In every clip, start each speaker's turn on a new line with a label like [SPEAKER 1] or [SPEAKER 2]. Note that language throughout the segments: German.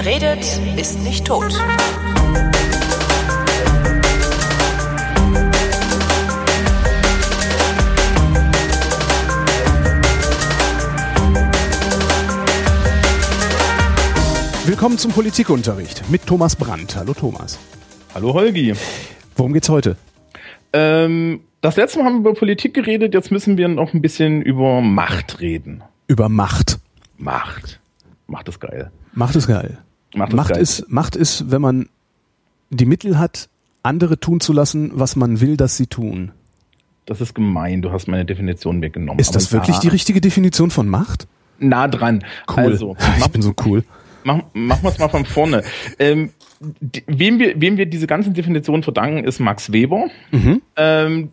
[SPEAKER 1] Wer redet, ist nicht tot.
[SPEAKER 2] Willkommen zum Politikunterricht mit Thomas Brandt. Hallo Thomas.
[SPEAKER 3] Hallo Holgi.
[SPEAKER 2] Worum geht's heute?
[SPEAKER 3] Ähm, das letzte Mal haben wir über Politik geredet, jetzt müssen wir noch ein bisschen über Macht reden.
[SPEAKER 2] Über Macht.
[SPEAKER 3] Macht. Macht ist geil.
[SPEAKER 2] Macht ist geil.
[SPEAKER 3] Macht ist
[SPEAKER 2] Macht ist, Macht ist, wenn man die Mittel hat, andere tun zu lassen, was man will, dass sie tun.
[SPEAKER 3] Das ist gemein, du hast meine Definition weggenommen.
[SPEAKER 2] Ist das wirklich
[SPEAKER 3] ja,
[SPEAKER 2] die richtige Definition von Macht?
[SPEAKER 3] Nah dran.
[SPEAKER 2] Cool.
[SPEAKER 3] Also,
[SPEAKER 2] ich
[SPEAKER 3] mach,
[SPEAKER 2] bin so cool.
[SPEAKER 3] mach, machen wir es mal von vorne. Ähm, wem, wir, wem wir diese ganzen Definitionen verdanken, ist Max Weber.
[SPEAKER 2] Mhm.
[SPEAKER 3] Ähm,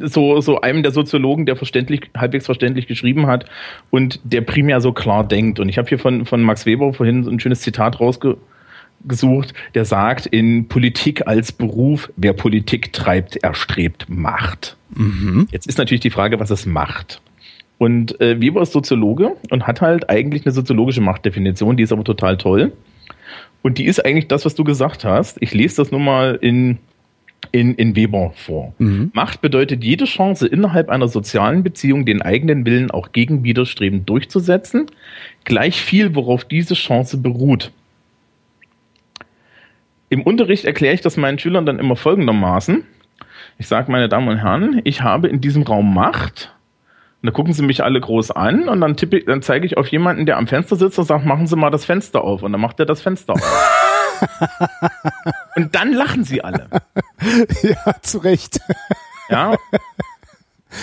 [SPEAKER 3] so, so einem der Soziologen, der verständlich, halbwegs verständlich geschrieben hat und der primär so klar denkt. Und ich habe hier von, von Max Weber vorhin so ein schönes Zitat rausgesucht, der sagt, in Politik als Beruf, wer Politik treibt, erstrebt Macht. Jetzt ist natürlich die Frage, was ist Macht? Und äh, Weber ist Soziologe und hat halt eigentlich eine soziologische Machtdefinition, die ist aber total toll. Und die ist eigentlich das, was du gesagt hast. Ich lese das nur mal in, in, in Weber vor. Macht bedeutet jede Chance, innerhalb einer sozialen Beziehung den eigenen Willen auch gegen Widerstreben durchzusetzen, gleich viel, worauf diese Chance beruht. Im Unterricht erkläre ich das meinen Schülern dann immer folgendermaßen. Ich sage, meine Damen und Herren, ich habe in diesem Raum Macht. Und da gucken sie mich alle groß an und dann tippe dann zeige ich auf jemanden, der am Fenster sitzt und sagt, machen Sie mal das Fenster auf. Und dann macht er das Fenster auf. und dann lachen sie alle.
[SPEAKER 2] ja, zu Recht.
[SPEAKER 3] Ja.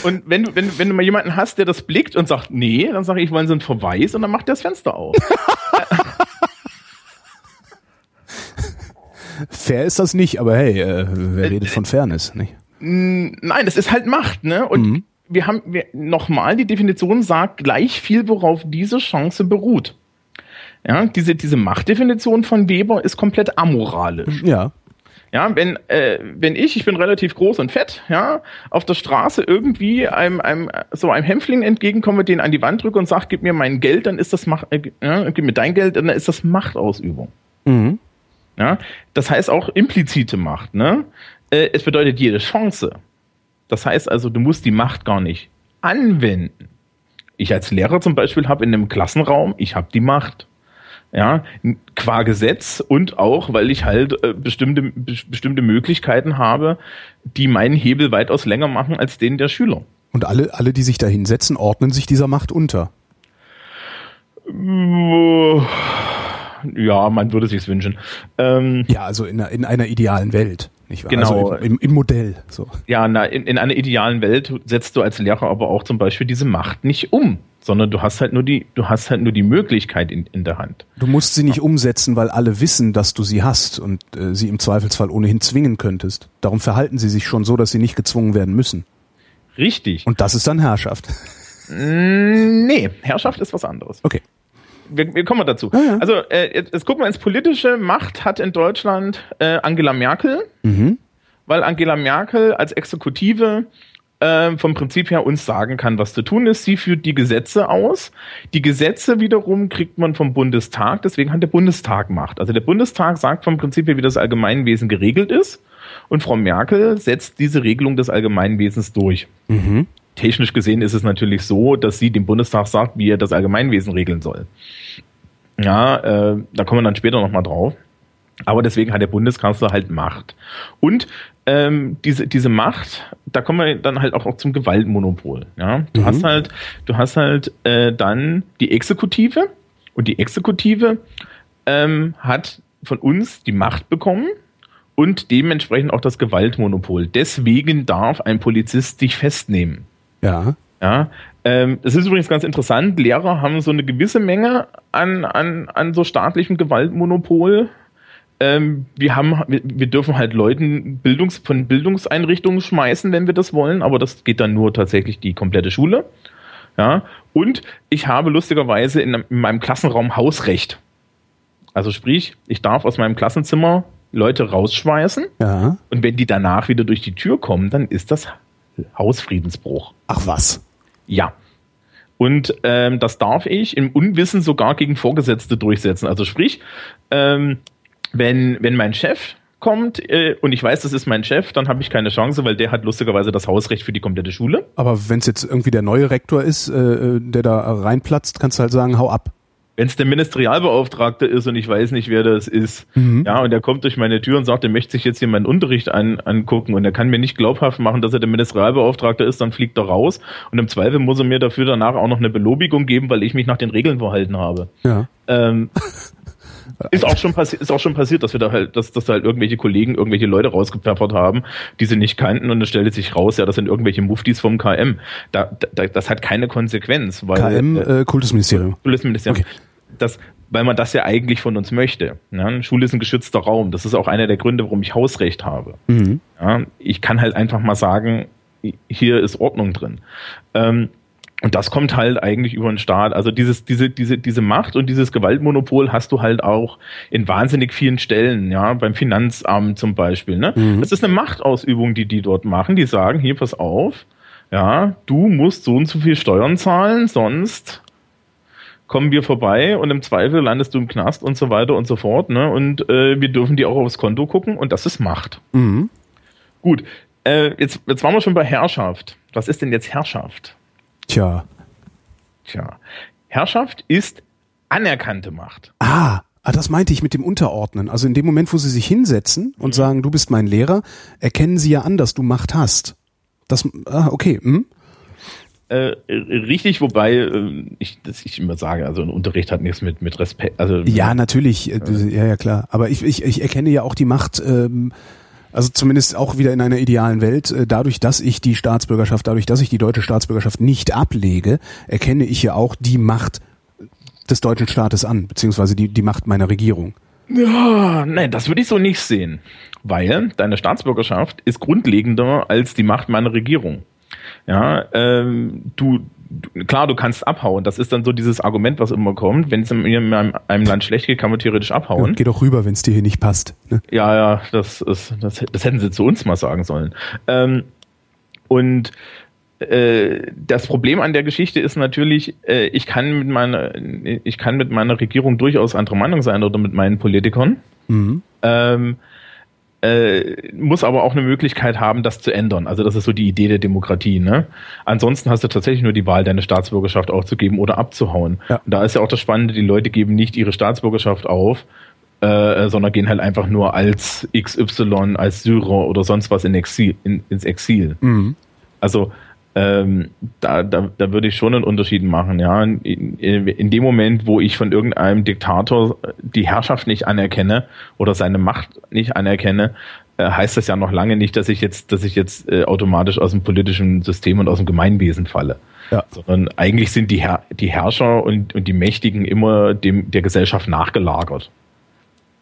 [SPEAKER 3] Und wenn du, wenn, wenn du mal jemanden hast, der das blickt und sagt, nee, dann sage ich, wollen Sie einen Verweis und dann macht er das Fenster auf.
[SPEAKER 2] Fair ist das nicht, aber hey, äh, wer redet von Fairness, nicht?
[SPEAKER 3] Nein, das ist halt Macht, ne? Und wir haben wir, nochmal, die Definition sagt gleich viel, worauf diese Chance beruht. Ja, diese, diese Machtdefinition von Weber ist komplett amoralisch.
[SPEAKER 2] Ja.
[SPEAKER 3] Ja, wenn, äh, wenn ich, ich bin relativ groß und fett, ja, auf der Straße irgendwie einem, einem, so einem Hämpfling entgegenkomme, den an die Wand drücke und sage, gib mir mein Geld, dann ist das Macht, äh, ja, gib mir dein Geld, dann ist das Machtausübung.
[SPEAKER 2] Mhm.
[SPEAKER 3] Ja, das heißt auch implizite Macht, ne? Äh, es bedeutet jede Chance. Das heißt also, du musst die Macht gar nicht anwenden. Ich als Lehrer zum Beispiel habe in einem Klassenraum, ich habe die Macht. Ja, qua Gesetz und auch, weil ich halt äh, bestimmte, be- bestimmte Möglichkeiten habe, die meinen Hebel weitaus länger machen als den der Schüler.
[SPEAKER 2] Und alle, alle, die sich da hinsetzen, ordnen sich dieser Macht unter.
[SPEAKER 3] Ja, man würde sich's wünschen. Ähm,
[SPEAKER 2] Ja, also in einer, in einer idealen Welt, nicht wahr?
[SPEAKER 3] Genau.
[SPEAKER 2] Also im, im, im Modell. So.
[SPEAKER 3] Ja, na, in, in einer idealen Welt setzt du als Lehrer aber auch zum Beispiel diese Macht nicht um, sondern du hast halt nur die, du hast halt nur die Möglichkeit in, in der Hand.
[SPEAKER 2] Du musst sie nicht umsetzen, weil alle wissen, dass du sie hast und äh, sie im Zweifelsfall ohnehin zwingen könntest. Darum verhalten sie sich schon so, dass sie nicht gezwungen werden müssen.
[SPEAKER 3] Richtig.
[SPEAKER 2] Und das ist dann Herrschaft.
[SPEAKER 3] Mm, nee, Herrschaft ist was anderes.
[SPEAKER 2] Okay.
[SPEAKER 3] Wir, wir kommen dazu.
[SPEAKER 2] Ja, ja.
[SPEAKER 3] Also, äh, jetzt, jetzt gucken wir ins Politische. Macht hat in Deutschland äh, Angela Merkel,
[SPEAKER 2] Mhm.
[SPEAKER 3] weil Angela Merkel als Exekutive äh, vom Prinzip her uns sagen kann, was zu tun ist. Sie führt die Gesetze aus. Die Gesetze wiederum kriegt man vom Bundestag, deswegen hat der Bundestag Macht. Also der Bundestag sagt vom Prinzip her, wie das Allgemeinwesen geregelt ist. Und Frau Merkel setzt diese Regelung des Allgemeinwesens durch.
[SPEAKER 2] Mhm.
[SPEAKER 3] Technisch gesehen ist es natürlich so, dass sie dem Bundestag sagt, wie er das Allgemeinwesen regeln soll. Ja, äh, da kommen wir dann später nochmal drauf. Aber deswegen hat der Bundeskanzler halt Macht. Und ähm, diese, diese Macht, da kommen wir dann halt auch, auch zum Gewaltmonopol. Ja? Du
[SPEAKER 2] Mhm.
[SPEAKER 3] hast halt, du hast halt äh, dann die Exekutive und die Exekutive ähm, hat von uns die Macht bekommen und dementsprechend auch das Gewaltmonopol. Deswegen darf ein Polizist dich festnehmen.
[SPEAKER 2] Ja.
[SPEAKER 3] Ja, ähm, es ist übrigens ganz interessant. Lehrer haben so eine gewisse Menge an, an, an so staatlichem Gewaltmonopol. Ähm, wir haben, wir, wir dürfen halt Leuten Bildungs, von Bildungseinrichtungen schmeißen, wenn wir das wollen, aber das geht dann nur tatsächlich die komplette Schule. Ja, und ich habe lustigerweise in, in meinem Klassenraum Hausrecht. Also sprich, ich darf aus meinem Klassenzimmer Leute rausschmeißen
[SPEAKER 2] Ja.
[SPEAKER 3] und wenn die danach wieder durch die Tür kommen, dann ist das Hausfriedensbruch.
[SPEAKER 2] Ach was.
[SPEAKER 3] Ja. Und ähm, das darf ich im Unwissen sogar gegen Vorgesetzte durchsetzen. Also sprich, ähm, wenn, wenn mein Chef kommt äh, und ich weiß, das ist mein Chef, dann habe ich keine Chance, weil der hat lustigerweise das Hausrecht für die komplette Schule.
[SPEAKER 2] Aber wenn es jetzt irgendwie der neue Rektor ist, äh, der da reinplatzt, kannst du halt sagen, hau ab.
[SPEAKER 3] Wenn es der Ministerialbeauftragte ist und ich weiß nicht, wer das ist, mhm. ja, und der kommt durch meine Tür und sagt, er möchte sich jetzt hier meinen Unterricht an, angucken und er kann mir nicht glaubhaft machen, dass er der Ministerialbeauftragte ist, dann fliegt er raus und im Zweifel muss er mir dafür danach auch noch eine Belobigung geben, weil ich mich nach den Regeln verhalten habe.
[SPEAKER 2] Ja.
[SPEAKER 3] Ähm, Ist auch schon passiert, ist auch schon passiert, dass wir da halt, dass, dass da halt irgendwelche Kollegen irgendwelche Leute rausgepfeffert haben, die sie nicht kannten und es stellte sich raus, ja, das sind irgendwelche Muftis vom KM. Da, da, das hat keine Konsequenz, weil.
[SPEAKER 2] KM, äh, Kultusministerium.
[SPEAKER 3] Kultusministerium. Okay. Das, weil man das ja eigentlich von uns möchte. Ja, Schule ist ein geschützter Raum. Das ist auch einer der Gründe, warum ich Hausrecht habe. Mhm. Ja, ich kann halt einfach mal sagen, hier ist Ordnung drin. Ähm, und das kommt halt eigentlich über den Staat. Also dieses, diese, diese, diese Macht und dieses Gewaltmonopol hast du halt auch in wahnsinnig vielen Stellen, ja, beim Finanzamt zum Beispiel. Ne? Mhm. Das ist eine Machtausübung, die die dort machen. Die sagen, hier, pass auf, ja, du musst so und so viel Steuern zahlen, sonst kommen wir vorbei und im Zweifel landest du im Knast und so weiter und so fort. Ne? Und äh, wir dürfen dir auch aufs Konto gucken und das ist Macht.
[SPEAKER 2] Mhm.
[SPEAKER 3] Gut, äh, jetzt, jetzt waren wir schon bei Herrschaft. Was ist denn jetzt Herrschaft?
[SPEAKER 2] Tja.
[SPEAKER 3] Tja. Herrschaft ist anerkannte Macht.
[SPEAKER 2] Ah, ah, das meinte ich mit dem Unterordnen. Also in dem Moment, wo sie sich hinsetzen und mhm. sagen, du bist mein Lehrer, erkennen sie ja an, dass du Macht hast. Das, ah, okay. Hm?
[SPEAKER 3] Äh, richtig, wobei äh, ich, dass ich immer sage, also ein Unterricht hat nichts mit mit Respekt. Also
[SPEAKER 2] ja, natürlich, äh, ja, ja klar. Aber ich, ich, ich erkenne ja auch die Macht ähm, also zumindest auch wieder in einer idealen Welt, äh, dadurch, dass ich die Staatsbürgerschaft, dadurch, dass ich die deutsche Staatsbürgerschaft nicht ablege, erkenne ich ja auch die Macht des deutschen Staates an, beziehungsweise die, die Macht meiner Regierung.
[SPEAKER 3] Ja, nein, das würde ich so nicht sehen. Weil deine Staatsbürgerschaft ist grundlegender als die Macht meiner Regierung. Ja, ähm, du, klar, du kannst abhauen. Das ist dann so dieses Argument, was immer kommt. Wenn es in einem, einem Land schlecht geht, kann man theoretisch abhauen. Ja,
[SPEAKER 2] geh doch rüber, wenn es dir hier nicht passt.
[SPEAKER 3] Ne? Ja, ja, das ist, das, das hätten sie zu uns mal sagen sollen. Ähm, und äh, das Problem an der Geschichte ist natürlich, äh, ich kann mit meiner, ich kann mit meiner Regierung durchaus anderer Meinung sein oder mit meinen Politikern. Mhm. Ähm, äh, muss aber auch eine Möglichkeit haben, das zu ändern. Also das ist so die Idee der Demokratie. Ne? Ansonsten hast du tatsächlich nur die Wahl, deine Staatsbürgerschaft aufzugeben oder abzuhauen. Ja. Und da ist ja auch das Spannende, die Leute geben nicht ihre Staatsbürgerschaft auf, äh, sondern gehen halt einfach nur als XY, als Syrer oder sonst was in Exil, in, ins Exil. Mhm. Also ähm, da, da, da würde ich schon einen Unterschied machen. Ja, in, in, dem Moment, wo ich von irgendeinem Diktator die Herrschaft nicht anerkenne oder seine Macht nicht anerkenne, äh, heißt das ja noch lange nicht, dass ich jetzt, dass ich jetzt äh, automatisch aus dem politischen System und aus dem Gemeinwesen falle. Ja. Sondern eigentlich sind die, Her die Herrscher und, und die Mächtigen immer dem der Gesellschaft nachgelagert.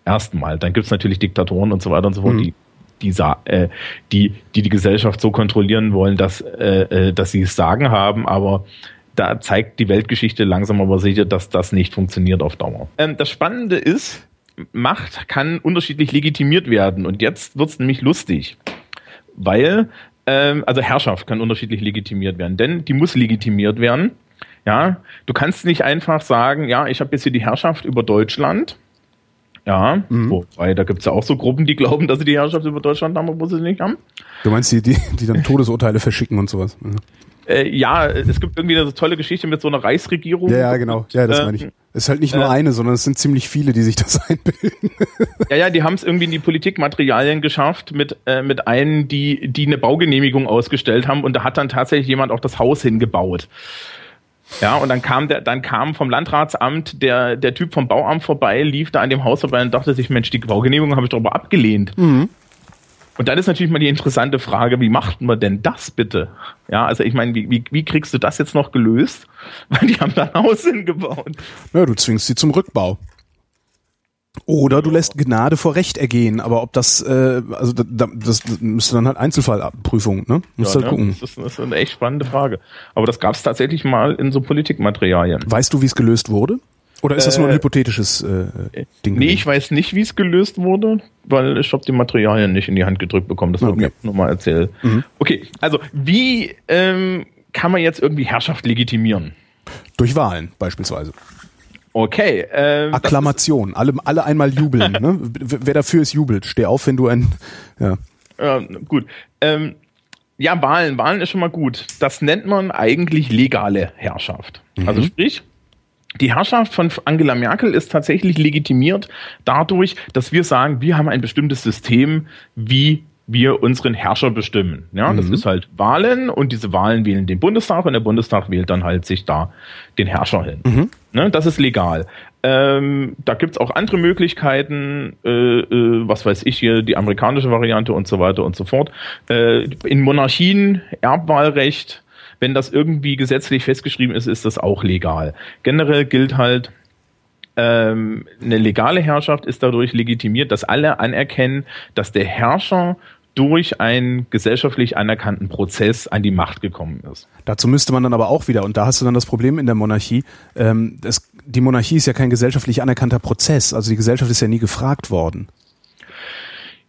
[SPEAKER 3] Erstmal. Dann gibt's natürlich Diktatoren und so weiter und so fort, mhm. die die, äh, die, die die Gesellschaft so kontrollieren wollen, dass, äh, äh, dass sie es sagen haben, aber da zeigt die Weltgeschichte langsam aber sicher, dass das nicht funktioniert auf Dauer. Ähm, das Spannende ist, Macht kann unterschiedlich legitimiert werden und jetzt wird's nämlich lustig, weil ähm, also Herrschaft kann unterschiedlich legitimiert werden, denn die muss legitimiert werden. Ja, du kannst nicht einfach sagen, ja, ich habe jetzt hier die Herrschaft über Deutschland ja, mhm. wobei, da gibt's ja auch so Gruppen, die glauben, dass sie die Herrschaft über Deutschland haben, obwohl sie nicht haben.
[SPEAKER 2] Du meinst die, die, die dann Todesurteile verschicken und sowas?
[SPEAKER 3] Mhm. Äh, ja, es gibt irgendwie eine tolle Geschichte mit so einer Reichsregierung.
[SPEAKER 2] Ja, ja, genau. Ja, das äh, meine ich. Es ist halt nicht nur äh, eine, sondern es sind ziemlich viele, die sich das einbilden.
[SPEAKER 3] ja, ja, die haben es irgendwie in die Politikmaterialien geschafft mit, äh, mit einen, die, die eine Baugenehmigung ausgestellt haben und da hat dann tatsächlich jemand auch das Haus hingebaut. Ja, und dann kam der, dann kam vom Landratsamt der, der Typ vom Bauamt vorbei, lief da an dem Haus vorbei und dachte sich, Mensch, die Baugenehmigung habe ich doch aber abgelehnt. Mhm. Und dann ist natürlich mal die interessante Frage, wie macht man denn das bitte? Ja, also ich meine, wie, wie, wie kriegst du das jetzt noch gelöst? Weil die haben da ein Haus hingebaut.
[SPEAKER 2] Ja, du zwingst sie zum Rückbau. Oder du lässt Gnade vor Recht ergehen, aber ob das, äh, also das, das müsste dann halt Einzelfallprüfung, ne? Musst ja, halt
[SPEAKER 3] ne? gucken. Das ist, das ist eine echt spannende Frage. Aber das gab es tatsächlich mal in so Politikmaterialien.
[SPEAKER 2] Weißt du, wie es gelöst wurde? Oder ist das nur ein äh, hypothetisches äh,
[SPEAKER 3] Ding? Nee, ich weiß nicht, wie es gelöst wurde, weil ich habe die Materialien nicht in die Hand gedrückt bekommen. Das okay. mir nur mal erzählt. Mhm. Okay, also wie ähm, kann man jetzt irgendwie Herrschaft legitimieren?
[SPEAKER 2] Durch Wahlen beispielsweise.
[SPEAKER 3] Okay.
[SPEAKER 2] Ähm, Akklamation, alle, alle einmal jubeln. ne? Wer dafür ist, jubelt. Steh auf, wenn du ein... Ja.
[SPEAKER 3] Ähm, gut. Ähm, ja, Wahlen. Wahlen ist schon mal gut. Das nennt man eigentlich legale Herrschaft. Mhm. Also sprich, die Herrschaft von Angela Merkel ist tatsächlich legitimiert dadurch, dass wir sagen, wir haben ein bestimmtes System, wie wir unseren Herrscher bestimmen. Ja, mhm. das ist halt Wahlen und diese Wahlen wählen den Bundestag und der Bundestag wählt dann halt sich da den Herrscher hin. Mhm. Ne, das ist legal. Ähm, da gibt's auch andere Möglichkeiten, äh, äh, was weiß ich hier, die amerikanische Variante und so weiter und so fort. Äh, in Monarchien, Erbwahlrecht, wenn das irgendwie gesetzlich festgeschrieben ist, ist das auch legal. Generell gilt halt, ähm, eine legale Herrschaft ist dadurch legitimiert, dass alle anerkennen, dass der Herrscher durch einen gesellschaftlich anerkannten Prozess an die Macht gekommen ist.
[SPEAKER 2] Dazu müsste man dann aber auch wieder, und da hast du dann das Problem in der Monarchie, ähm, das, die Monarchie ist ja kein gesellschaftlich anerkannter Prozess, also die Gesellschaft ist ja nie gefragt worden.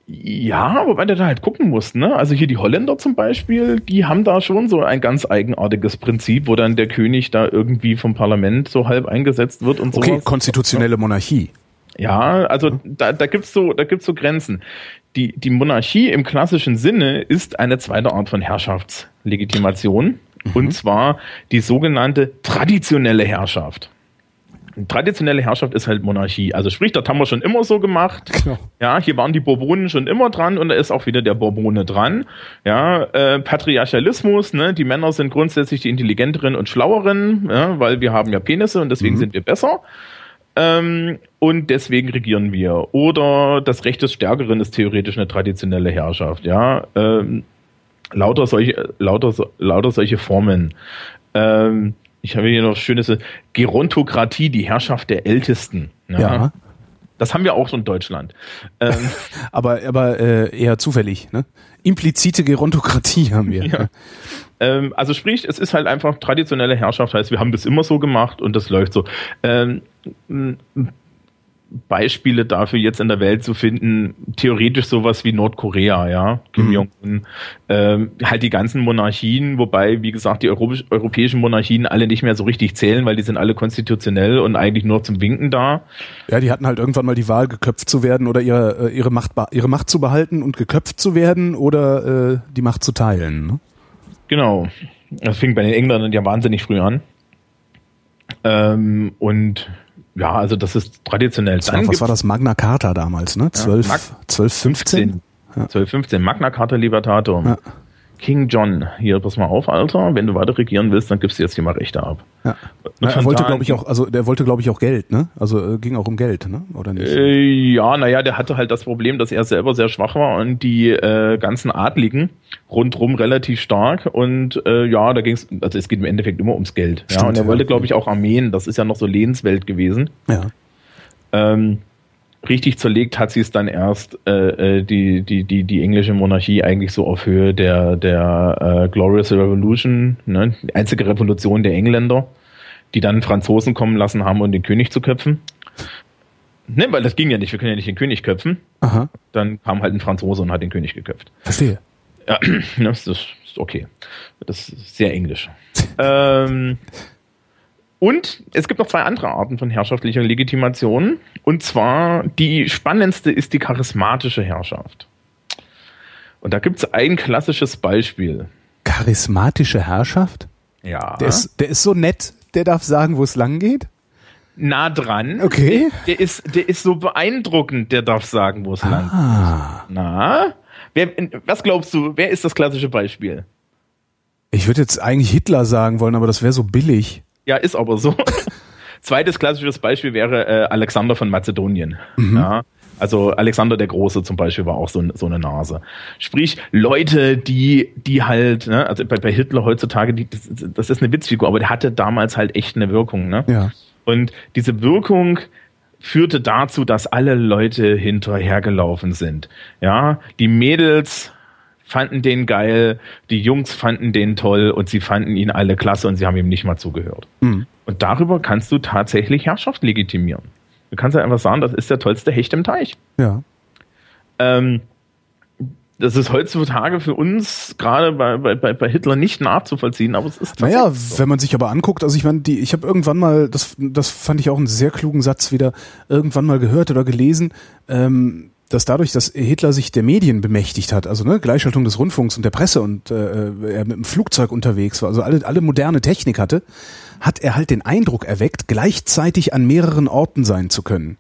[SPEAKER 3] Ja, wobei du da halt gucken musst, ne? Also hier die Holländer zum Beispiel, die haben da schon so ein ganz eigenartiges Prinzip, wo dann der König da irgendwie vom Parlament so halb eingesetzt wird und so.
[SPEAKER 2] Okay, konstitutionelle Monarchie.
[SPEAKER 3] Ja, also da, da gibt's so, da gibt's so Grenzen die, die Monarchie im klassischen Sinne ist eine zweite Art von Herrschaftslegitimation. Mhm. Und zwar die sogenannte traditionelle Herrschaft. Traditionelle Herrschaft ist halt Monarchie. Also sprich, das haben wir schon immer so gemacht. Genau. Ja, hier waren die Bourbonen schon immer dran und da ist auch wieder der Bourbone dran. Ja, äh, Patriarchalismus, ne, die Männer sind grundsätzlich die intelligenteren und schlaueren, ja, weil wir haben ja Penisse und deswegen mhm. sind wir besser. Ähm, und deswegen regieren wir. Oder das Recht des Stärkeren ist theoretisch eine traditionelle Herrschaft, ja. Ähm, lauter solche, lauter, lauter solche Formen. Ähm, ich habe hier noch schönes Gerontokratie, die Herrschaft der Ältesten.
[SPEAKER 2] Ja. ja.
[SPEAKER 3] Das haben wir auch schon in Deutschland.
[SPEAKER 2] Ähm, aber aber äh, eher zufällig, ne? Implizite Gerontokratie haben wir. Ja.
[SPEAKER 3] Ähm, also sprich, es ist halt einfach traditionelle Herrschaft, heißt, wir haben das immer so gemacht und das läuft so. Ähm, Beispiele dafür jetzt in der Welt zu finden, theoretisch sowas wie Nordkorea, ja, Kim mhm. Jong-un, ähm, halt die ganzen Monarchien, wobei, wie gesagt, die Europ europäischen Monarchien alle nicht mehr so richtig zählen, weil die sind alle konstitutionell und eigentlich nur zum Winken da.
[SPEAKER 2] Ja, die hatten halt irgendwann mal die Wahl, geköpft zu werden oder ihre, äh, ihre, Macht, ihre Macht zu behalten und geköpft zu werden oder äh, die Macht zu teilen. Ne?
[SPEAKER 3] Genau. Das fing bei den Engländern ja wahnsinnig früh an. Ähm, und ja, also das ist traditionell.
[SPEAKER 2] War, was war das Magna Carta damals, ne? 12, ja, 12 15?
[SPEAKER 3] 12, 15. Magna Carta Libertatum. Ja. King John, hier, pass mal auf, Alter, wenn du weiter regieren willst, dann gibst du jetzt hier mal Rechte ab.
[SPEAKER 2] Ja. Na, er wollte, glaube ich, auch, also der wollte, glaube ich, auch Geld, ne? Also äh, ging auch um Geld, ne? Oder nicht?
[SPEAKER 3] Äh, ja, naja, der hatte halt das Problem, dass er selber sehr schwach war und die äh, ganzen Adligen rundrum relativ stark und äh, ja, da ging es, also es geht im Endeffekt immer ums Geld. Stimmt, ja, und er wollte, glaube ich, auch Armeen, das ist ja noch so Lehnswelt gewesen.
[SPEAKER 2] Ja.
[SPEAKER 3] Ähm, richtig zerlegt hat sie es dann erst äh, äh, die, die, die, die englische Monarchie eigentlich so auf Höhe der, der äh, Glorious Revolution, ne? die einzige Revolution der Engländer, die dann Franzosen kommen lassen haben, um den König zu köpfen. Ne, weil das ging ja nicht, wir können ja nicht den König köpfen.
[SPEAKER 2] Aha.
[SPEAKER 3] Dann kam halt ein Franzose und hat den König geköpft.
[SPEAKER 2] Verstehe.
[SPEAKER 3] Ja, das ist okay. Das ist sehr englisch. ähm, und es gibt noch zwei andere Arten von herrschaftlicher Legitimation. Und zwar die spannendste ist die charismatische Herrschaft. Und da gibt es ein klassisches Beispiel.
[SPEAKER 2] Charismatische Herrschaft?
[SPEAKER 3] Ja.
[SPEAKER 2] Der ist, der ist so nett, der darf sagen, wo es lang geht?
[SPEAKER 3] Nah dran.
[SPEAKER 2] Okay.
[SPEAKER 3] Der, der, ist, der ist so beeindruckend, der darf sagen, wo es ah. lang geht. Na? Wer, was glaubst du, wer ist das klassische Beispiel?
[SPEAKER 2] Ich würde jetzt eigentlich Hitler sagen wollen, aber das wäre so billig.
[SPEAKER 3] Ja, ist aber so. Zweites klassisches Beispiel wäre äh, Alexander von Mazedonien. Mhm. Ja. Also Alexander der Große zum Beispiel war auch so, so eine Nase. Sprich, Leute, die, die halt, ne, also bei, bei Hitler heutzutage, die, das, das ist eine Witzfigur, aber der hatte damals halt echt eine Wirkung. Ne?
[SPEAKER 2] Ja.
[SPEAKER 3] Und diese Wirkung führte dazu, dass alle Leute hinterhergelaufen sind. Ja, die Mädels fanden den geil, die Jungs fanden den toll und sie fanden ihn alle klasse und sie haben ihm nicht mal zugehört. Mhm. Und darüber kannst du tatsächlich Herrschaft legitimieren. Du kannst ja einfach sagen, das ist der tollste Hecht im Teich.
[SPEAKER 2] Ja.
[SPEAKER 3] Ähm, das ist heutzutage für uns gerade bei, bei, bei Hitler nicht nachzuvollziehen, aber es ist
[SPEAKER 2] Naja, so. wenn man sich aber anguckt, also ich meine, die, ich habe irgendwann mal, das, das fand ich auch einen sehr klugen Satz wieder, irgendwann mal gehört oder gelesen, ähm, dass dadurch, dass Hitler sich der Medien bemächtigt hat, also ne, Gleichschaltung des Rundfunks und der Presse und äh, er mit dem Flugzeug unterwegs war, also alle, alle moderne Technik hatte, hat er halt den Eindruck erweckt, gleichzeitig an mehreren Orten sein zu können.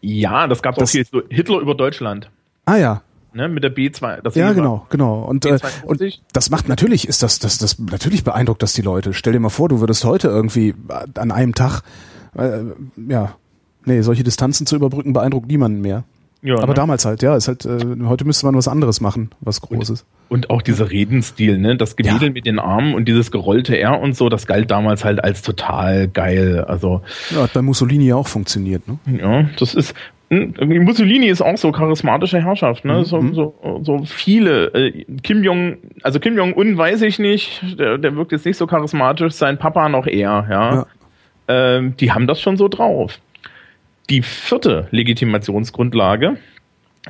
[SPEAKER 3] Ja, das gab es auch viel. So Hitler über Deutschland.
[SPEAKER 2] Ah ja,
[SPEAKER 3] ne, mit der B2.
[SPEAKER 2] Das ja, genau, genau. Und, äh, und das macht natürlich, ist das, das, das natürlich beeindruckt das die Leute. Stell dir mal vor, du würdest heute irgendwie an einem Tag, äh, ja, nee, solche Distanzen zu überbrücken beeindruckt niemanden mehr. Ja, aber ne? damals halt, ja, ist halt, äh, heute müsste man was anderes machen, was Großes.
[SPEAKER 3] Und, und auch dieser Redenstil, ne, das Gewedel ja. mit den Armen und dieses gerollte R und so, das galt damals halt als total geil. Also
[SPEAKER 2] ja, hat bei Mussolini ja auch funktioniert, ne?
[SPEAKER 3] Ja, das ist, hm, Mussolini ist auch so charismatische Herrschaft, ne? So, mhm. so, so viele. Äh, Kim Jong, also Kim Jong Un weiß ich nicht, der, der wirkt jetzt nicht so charismatisch, sein Papa noch eher, ja. ja. Ähm, die haben das schon so drauf. Die vierte Legitimationsgrundlage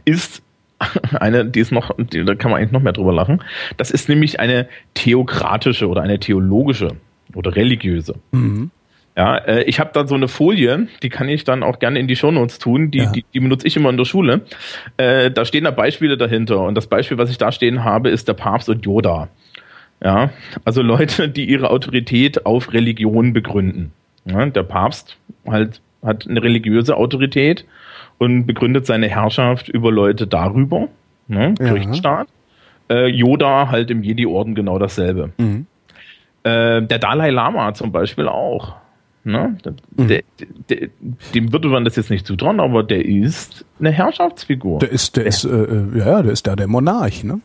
[SPEAKER 3] ist eine, die ist noch, die, da kann man eigentlich noch mehr drüber lachen. Das ist nämlich eine theokratische oder eine theologische oder religiöse. Mhm. Ja, äh, ich habe da so eine Folie, die kann ich dann auch gerne in die Shownotes tun, die, ja. die, die benutze ich immer in der Schule. Äh, da stehen da Beispiele dahinter und das Beispiel, was ich da stehen habe, ist der Papst und Yoda. Ja, also Leute, die ihre Autorität auf Religion begründen. Ja, der Papst halt hat eine religiöse Autorität und begründet seine Herrschaft über Leute darüber, ne, ja. Kirchenstaat. Äh, Yoda halt im Jedi-Orden genau dasselbe. Mhm. Äh, der Dalai Lama zum Beispiel auch. Ne? Mhm. Der, der, dem würde man das jetzt nicht zutrauen, aber der ist eine Herrschaftsfigur.
[SPEAKER 2] Der ist, der, der ist, äh, äh, ja, der ist da der Monarch, ne?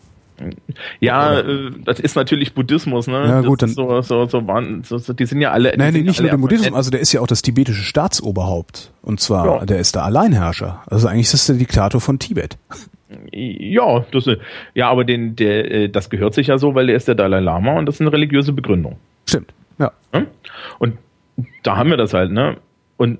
[SPEAKER 3] Ja, äh, das ist natürlich Buddhismus, ne?
[SPEAKER 2] Ja, gut, dann,
[SPEAKER 3] so, so, so, so, so, die sind ja alle.
[SPEAKER 2] Nein, nee, nicht nur der Buddhismus, also der ist ja auch das tibetische Staatsoberhaupt. Und zwar, ja. der ist der Alleinherrscher. Also eigentlich ist das der Diktator von Tibet.
[SPEAKER 3] Ja, das, ja, aber den, der, äh, das gehört sich ja so, weil der ist der Dalai Lama und das ist eine religiöse Begründung.
[SPEAKER 2] Stimmt, ja.
[SPEAKER 3] Und da haben wir das halt, ne? Und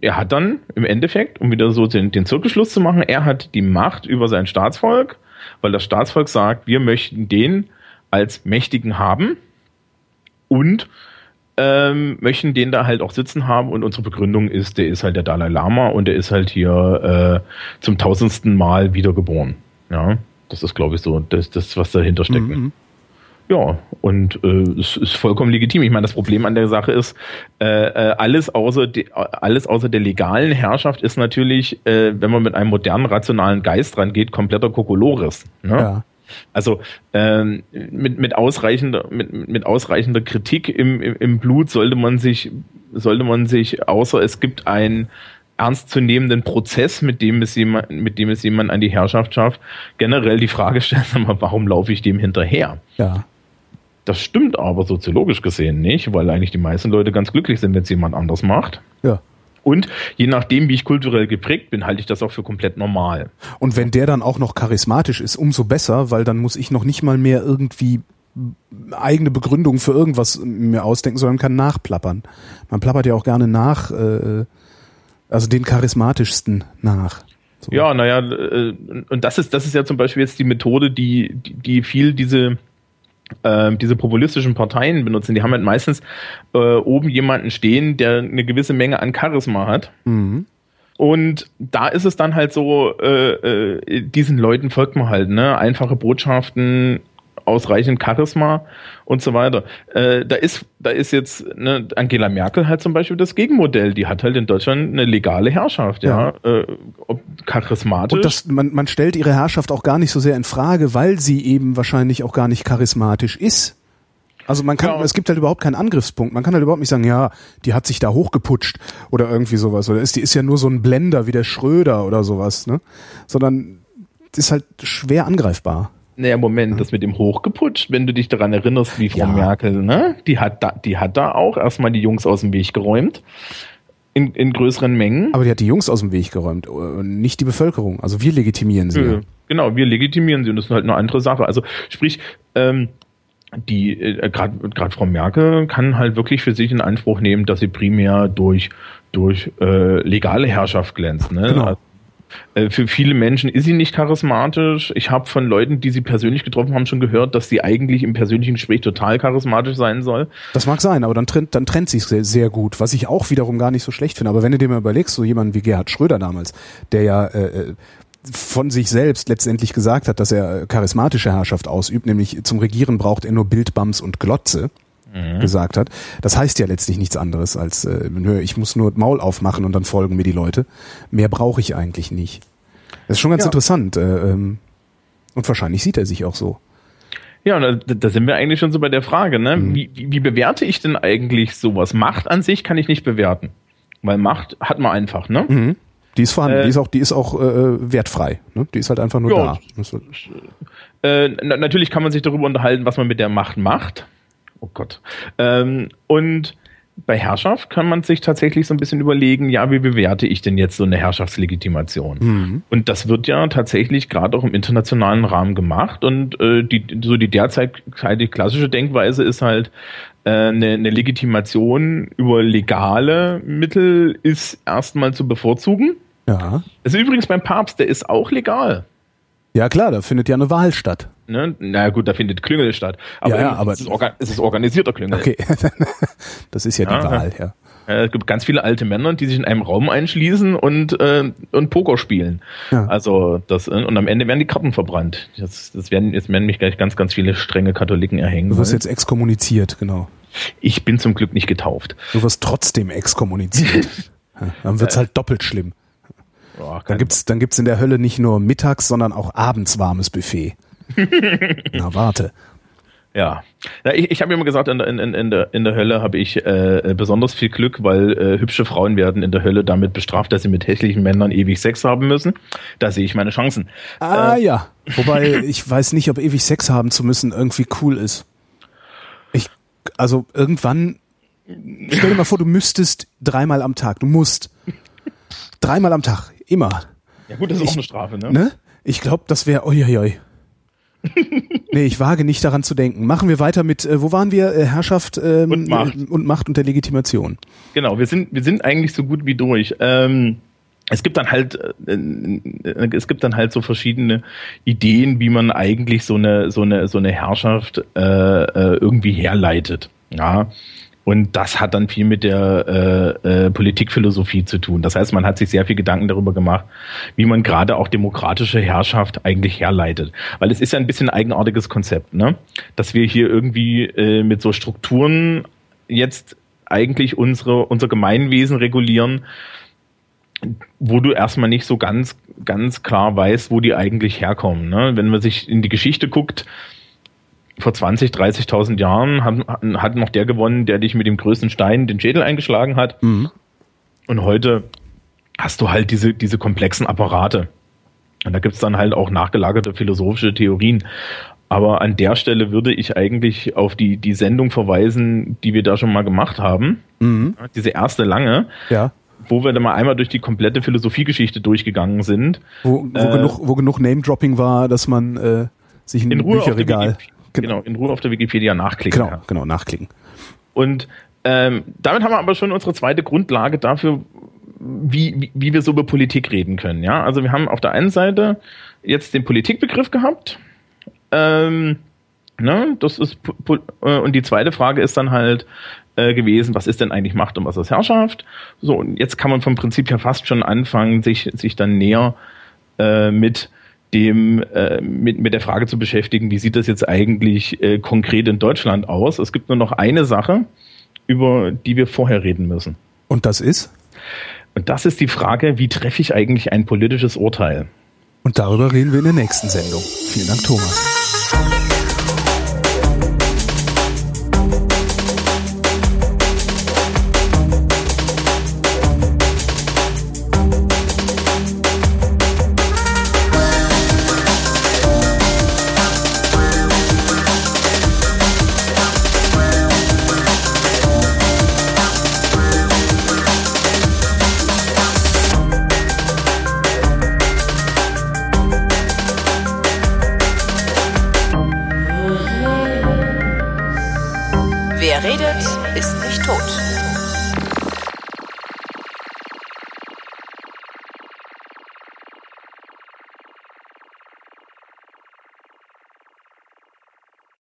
[SPEAKER 3] er hat dann im Endeffekt, um wieder so den, den Zirkelschluss zu machen, er hat die Macht über sein Staatsvolk, weil das Staatsvolk sagt, wir möchten den als Mächtigen haben und ähm, möchten den da halt auch sitzen haben und unsere Begründung ist, der ist halt der Dalai Lama und der ist halt hier äh, zum tausendsten Mal wiedergeboren. Ja, das ist glaube ich so das, das was dahinter steckt. Mhm. Ja, und äh, es ist vollkommen legitim. Ich meine, das Problem an der Sache ist, äh, äh, alles außer de, alles außer der legalen Herrschaft ist natürlich, äh, wenn man mit einem modernen rationalen Geist rangeht, kompletter Kokolores. Ne? Ja. Also ähm, mit, mit ausreichender mit, mit ausreichender Kritik im, im, im Blut sollte man sich sollte man sich außer es gibt ein ernstzunehmenden Prozess, mit dem es jemand, mit dem es jemand an die Herrschaft schafft, generell die Frage stellen, warum laufe ich dem hinterher?
[SPEAKER 2] Ja.
[SPEAKER 3] Das stimmt aber soziologisch gesehen nicht, weil eigentlich die meisten Leute ganz glücklich sind, wenn es jemand anders macht.
[SPEAKER 2] Ja.
[SPEAKER 3] Und je nachdem, wie ich kulturell geprägt bin, halte ich das auch für komplett normal.
[SPEAKER 2] Und wenn der dann auch noch charismatisch ist, umso besser, weil dann muss ich noch nicht mal mehr irgendwie eigene Begründungen für irgendwas mir ausdenken, sondern kann nachplappern. Man plappert ja auch gerne nach, äh, also den charismatischsten nach.
[SPEAKER 3] So. Ja, naja, äh, und das ist, das ist ja zum Beispiel jetzt die Methode, die, die, die viel diese äh, diese populistischen Parteien benutzen, die haben halt meistens äh, oben jemanden stehen, der eine gewisse Menge an Charisma hat. Mhm. Und da ist es dann halt so, äh, äh, diesen Leuten folgt man halt, ne? Einfache Botschaften, ausreichend Charisma und so weiter. Äh, da ist, da ist jetzt ne, Angela Merkel halt zum Beispiel das Gegenmodell. Die hat halt in Deutschland eine legale Herrschaft, ja, ja. Äh, ob charismatisch.
[SPEAKER 2] Und das, man, man stellt ihre Herrschaft auch gar nicht so sehr in Frage, weil sie eben wahrscheinlich auch gar nicht charismatisch ist. Also man kann, ja. es gibt halt überhaupt keinen Angriffspunkt. Man kann halt überhaupt nicht sagen, ja, die hat sich da hochgeputscht oder irgendwie sowas. Oder ist die ist ja nur so ein Blender wie der Schröder oder sowas, ne? Sondern ist halt schwer angreifbar.
[SPEAKER 3] Naja, Moment, das mit dem hochgeputscht, wenn du dich daran erinnerst, wie Frau ja. Merkel, ne? Die hat da, die hat da auch erstmal die Jungs aus dem Weg geräumt. In, in größeren Mengen.
[SPEAKER 2] Aber die hat die Jungs aus dem Weg geräumt, äh, nicht die Bevölkerung. Also wir legitimieren sie. Äh,
[SPEAKER 3] genau, wir legitimieren sie und das ist halt eine andere Sache. Also sprich, ähm, die äh, gerade Frau Merkel kann halt wirklich für sich in Anspruch nehmen, dass sie primär durch durch äh, legale Herrschaft glänzt. Ne?
[SPEAKER 2] Genau. Also
[SPEAKER 3] für viele Menschen ist sie nicht charismatisch. Ich habe von Leuten, die sie persönlich getroffen haben, schon gehört, dass sie eigentlich im persönlichen Gespräch total charismatisch sein soll.
[SPEAKER 2] Das mag sein, aber dann trennt, dann trennt sich sehr, sehr gut, was ich auch wiederum gar nicht so schlecht finde. Aber wenn du dir mal überlegst, so jemand wie Gerhard Schröder damals, der ja äh, äh von sich selbst letztendlich gesagt hat, dass er charismatische Herrschaft ausübt, nämlich zum Regieren braucht er nur Bildbams und Glotze mhm. gesagt hat. Das heißt ja letztlich nichts anderes als, äh, ich muss nur Maul aufmachen und dann folgen mir die Leute. Mehr brauche ich eigentlich nicht. Das ist schon ganz ja. interessant. Äh, ähm, und wahrscheinlich sieht er sich auch so.
[SPEAKER 3] Ja, da, da sind wir eigentlich schon so bei der Frage, ne? Mhm. Wie, wie, wie bewerte ich denn eigentlich sowas? Macht an sich kann ich nicht bewerten. Weil Macht hat man einfach, ne? Mhm.
[SPEAKER 2] Die ist vorhanden, äh, die ist auch, die ist auch äh, wertfrei. Ne? Die ist halt einfach nur ja, da.
[SPEAKER 3] Äh, natürlich kann man sich darüber unterhalten, was man mit der Macht macht. Oh Gott. Ähm, und bei Herrschaft kann man sich tatsächlich so ein bisschen überlegen, ja, wie bewerte ich denn jetzt so eine Herrschaftslegitimation? Mhm. Und das wird ja tatsächlich gerade auch im internationalen Rahmen gemacht. Und äh, die, so die derzeitige klassische Denkweise ist halt, äh, eine, eine Legitimation über legale Mittel ist erstmal zu bevorzugen.
[SPEAKER 2] Ja.
[SPEAKER 3] Das ist übrigens beim Papst, der ist auch legal.
[SPEAKER 2] Ja klar, da findet ja eine Wahl statt.
[SPEAKER 3] Ne? Na gut, da findet Klüngel statt. Aber,
[SPEAKER 2] ja, ja, aber
[SPEAKER 3] es, ist es ist organisierter Klüngel.
[SPEAKER 2] Okay, das ist ja, ja die Wahl, ja.
[SPEAKER 3] Es gibt ganz viele alte Männer, die sich in einem Raum einschließen und, äh, und Poker spielen. Ja. Also das äh, und am Ende werden die Karten verbrannt. Das, das werden jetzt werden mich gleich ganz, ganz viele strenge Katholiken erhängen.
[SPEAKER 2] Du wirst jetzt exkommuniziert, genau.
[SPEAKER 3] Ich bin zum Glück nicht getauft.
[SPEAKER 2] Du wirst trotzdem exkommuniziert. Dann wird's halt doppelt schlimm. Oh, dann gibt's, dann gibt's in der Hölle nicht nur mittags, sondern auch abends warmes Buffet. Na, warte.
[SPEAKER 3] Ja, ja ich, ich habe immer gesagt, in, in, in, der, in der Hölle habe ich äh, besonders viel Glück, weil äh, hübsche Frauen werden in der Hölle damit bestraft, dass sie mit hässlichen Männern ewig Sex haben müssen. Da sehe ich meine Chancen.
[SPEAKER 2] Ah äh, ja, wobei ich weiß nicht, ob ewig Sex haben zu müssen irgendwie cool ist. Ich, also irgendwann, stell dir mal vor, du müsstest dreimal am Tag, du musst dreimal am Tag, immer.
[SPEAKER 3] Ja gut, das ist ich, auch eine Strafe, ne?
[SPEAKER 2] ne? Ich glaube, das wäre, oi, nee, ich wage nicht daran zu denken. Machen wir weiter mit, äh, wo waren wir? Äh, Herrschaft ähm, und, Macht. Äh, und Macht und der Legitimation.
[SPEAKER 3] Genau, wir sind, wir sind eigentlich so gut wie durch. Ähm, es gibt dann halt, äh, äh, es gibt dann halt so verschiedene Ideen, wie man eigentlich so eine, so eine, so eine Herrschaft äh, äh irgendwie herleitet. Ja. Und das hat dann viel mit der äh, äh, Politikphilosophie zu tun. Das heißt, man hat sich sehr viel Gedanken darüber gemacht, wie man gerade auch demokratische Herrschaft eigentlich herleitet. Weil es ist ja ein bisschen ein eigenartiges Konzept, ne? Dass wir hier irgendwie äh, mit so Strukturen jetzt eigentlich unsere, unser Gemeinwesen regulieren, wo du erstmal nicht so ganz, ganz klar weißt, wo die eigentlich herkommen. Ne? Wenn man sich in die Geschichte guckt, vor 20, 30.000 Jahren hat, hat noch der gewonnen, der dich mit dem größten Stein den Schädel eingeschlagen hat. Mhm. Und heute hast du halt diese, diese komplexen Apparate. Und da gibt's dann halt auch nachgelagerte philosophische Theorien. Aber an der Stelle würde ich eigentlich auf die, die Sendung verweisen, die wir da schon mal gemacht haben. Mhm. Diese erste lange.
[SPEAKER 2] Ja.
[SPEAKER 3] Wo wir dann mal einmal durch die komplette Philosophiegeschichte durchgegangen sind.
[SPEAKER 2] Wo, wo äh, genug, wo genug Name-Dropping war, dass man äh, sich ein in Bücherregal
[SPEAKER 3] Genau. Genau, in Ruhe auf der Wikipedia nachklicken
[SPEAKER 2] genau, kann. Genau, nachklicken.
[SPEAKER 3] Und ähm, damit haben wir aber schon unsere zweite Grundlage dafür, wie, wie, wie wir so über Politik reden können. Ja, also wir haben auf der einen Seite jetzt den Politikbegriff gehabt. Ähm, ne, das ist äh, und die zweite Frage ist dann halt äh, gewesen, was ist denn eigentlich Macht und was ist Herrschaft? So und jetzt kann man vom Prinzip her fast schon anfangen, sich sich dann näher äh, mit dem äh, mit, mit der Frage zu beschäftigen, wie sieht das jetzt eigentlich äh, konkret in Deutschland aus? Es gibt nur noch eine Sache, über die wir vorher reden müssen.
[SPEAKER 2] Und das ist?
[SPEAKER 3] Und das ist die Frage, wie treffe ich eigentlich ein politisches Urteil?
[SPEAKER 2] Und darüber reden wir in der nächsten Sendung. Vielen Dank, Thomas.